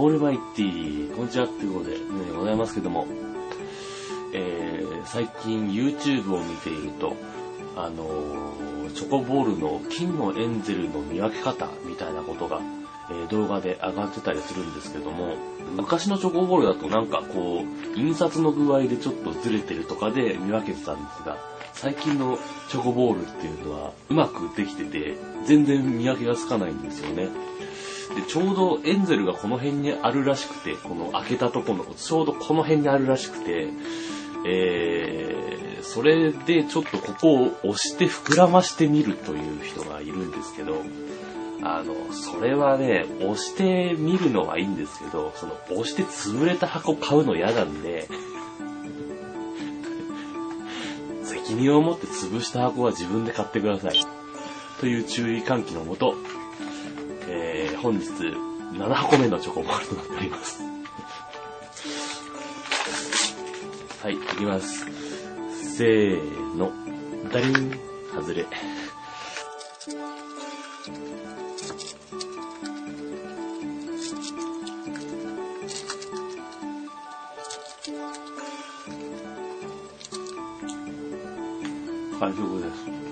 オールマイティー、こんにちはっていうことで、ね、ございますけども、えー、最近 YouTube を見ていると、あのー、チョコボールの金のエンゼルの見分け方みたいなことが、えー、動画で上がってたりするんですけども、昔のチョコボールだとなんかこう、印刷の具合でちょっとずれてるとかで見分けてたんですが、最近のチョコボールっていうのはうまくできてて、全然見分けがつかないんですよね。で、ちょうどエンゼルがこの辺にあるらしくて、この開けたところの、ちょうどこの辺にあるらしくて、えー、それでちょっとここを押して膨らましてみるという人がいるんですけど、あの、それはね、押してみるのはいいんですけど、その、押して潰れた箱買うの嫌なんで、責任を持って潰した箱は自分で買ってください。という注意喚起のもと、えー、本日7箱目のチョコボールとなっております。はい、いきます。せーの。ダリン、外れ。完食です。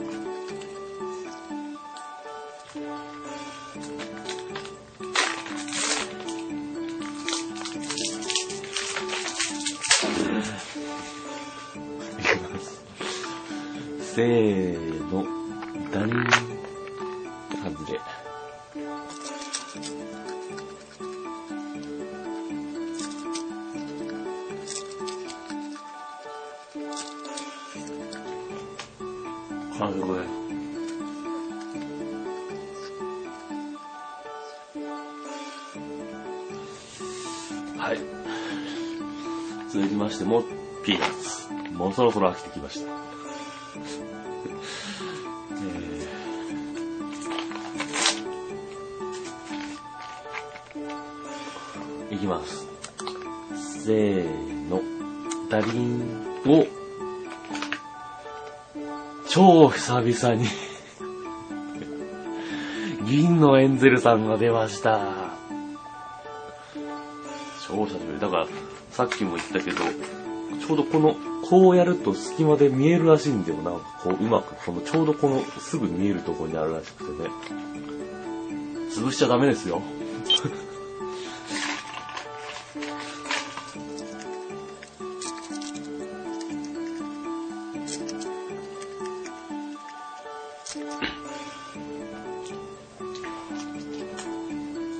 せーの、ダン、外れ。完食です。はい。続きましても、ピーナッツ。もうそろそろ飽きてきました。いきます。せーの。ダリンを、超久々に 銀のエンゼルさんが出ました。超久しぶり。だから、さっきも言ったけど、ちょうどこの、こうやると隙間で見えるらしいんだよ。なこう、うまく、この、ちょうどこの、すぐ見えるところにあるらしくてね。潰しちゃダメですよ。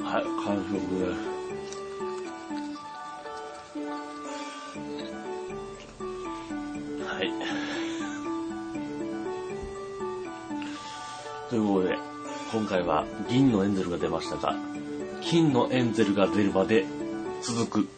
はい、完食です。ということで、今回は銀のエンゼルが出ましたが、金のエンゼルが出るまで続く